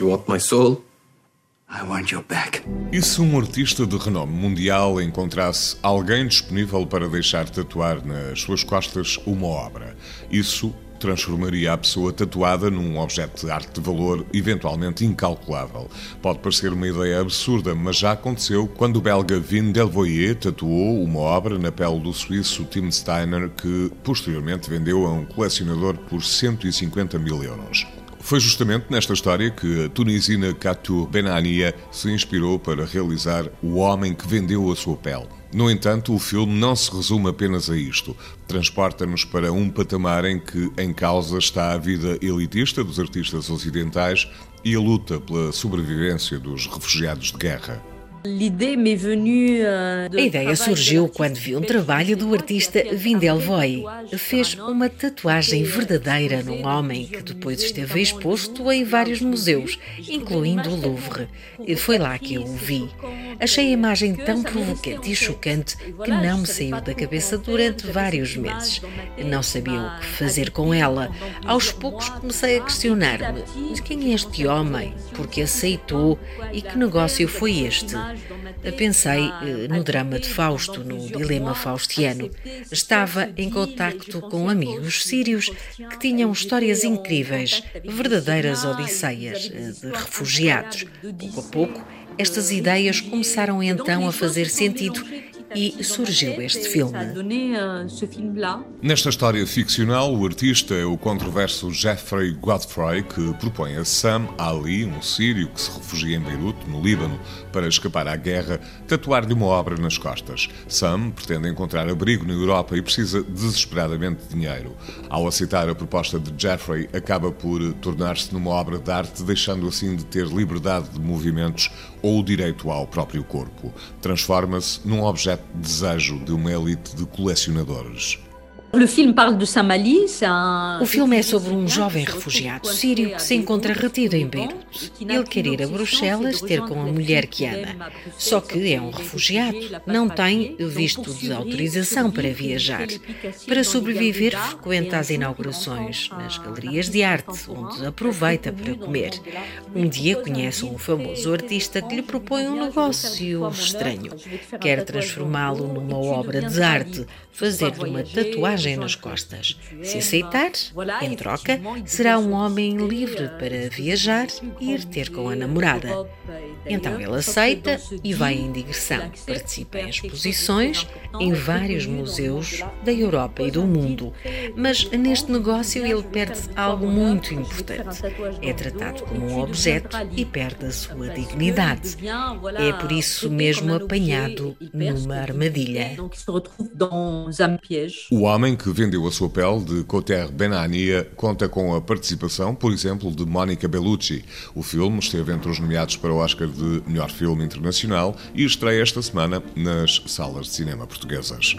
You want my soul? I want your back. E se um artista de renome mundial encontrasse alguém disponível para deixar tatuar nas suas costas uma obra? Isso transformaria a pessoa tatuada num objeto de arte de valor eventualmente incalculável. Pode parecer uma ideia absurda, mas já aconteceu quando o belga Vin Delvoye tatuou uma obra na pele do suíço Tim Steiner que posteriormente vendeu a um colecionador por 150 mil euros. Foi justamente nesta história que a tunisina Katou Benania se inspirou para realizar O Homem que Vendeu a Sua Pele. No entanto, o filme não se resume apenas a isto. Transporta-nos para um patamar em que em causa está a vida elitista dos artistas ocidentais e a luta pela sobrevivência dos refugiados de guerra. Euh, a ideia surgiu quando vi um trabalho do artista Vindel Voy. Fez uma tatuagem verdadeira num homem que depois esteve exposto em vários museus, incluindo o Louvre. Foi lá que eu o vi. Achei a imagem tão provocante e chocante que não me saiu da cabeça durante vários meses. Não sabia o que fazer com ela. Aos poucos comecei a questionar-me: quem é este homem? Por que aceitou? E que negócio foi este? Pensei eh, no drama de Fausto, no dilema faustiano. Estava em contacto com amigos sírios que tinham histórias incríveis, verdadeiras odisseias eh, de refugiados. Pouco a pouco, estas ideias começaram então a fazer sentido e surgiu este filme. Nesta história ficcional, o artista é o controverso Jeffrey Godfrey, que propõe a Sam Ali, um sírio que se refugia em Beirute, no Líbano, para escapar à guerra, tatuar-lhe uma obra nas costas. Sam pretende encontrar abrigo na Europa e precisa desesperadamente de dinheiro. Ao aceitar a proposta de Jeffrey, acaba por tornar-se numa obra de arte, deixando assim de ter liberdade de movimentos ou o direito ao próprio corpo. Transforma-se num objeto desejo de uma elite de colecionadores. O filme é sobre um jovem refugiado sírio que se encontra retido em Beirute. Ele quer ir a Bruxelas ter com a mulher que ama. Só que é um refugiado, não tem visto de autorização para viajar. Para sobreviver, frequenta as inaugurações nas galerias de arte, onde aproveita para comer. Um dia conhece um famoso artista que lhe propõe um negócio estranho. Quer transformá-lo numa obra de arte, fazer-lhe uma tatuagem nas costas. Se aceitar, em troca, será um homem livre para viajar e ir ter com a namorada. Então ele aceita e vai em digressão. Participa em exposições em vários museus da Europa e do mundo. Mas neste negócio ele perde algo muito importante. É tratado como um objeto e perde a sua dignidade. É por isso mesmo apanhado numa armadilha. O homem que vendeu a sua pele de Cotter Benania conta com a participação, por exemplo, de Monica Bellucci. O filme esteve entre os nomeados para o Oscar de Melhor Filme Internacional e estreia esta semana nas salas de cinema portuguesas.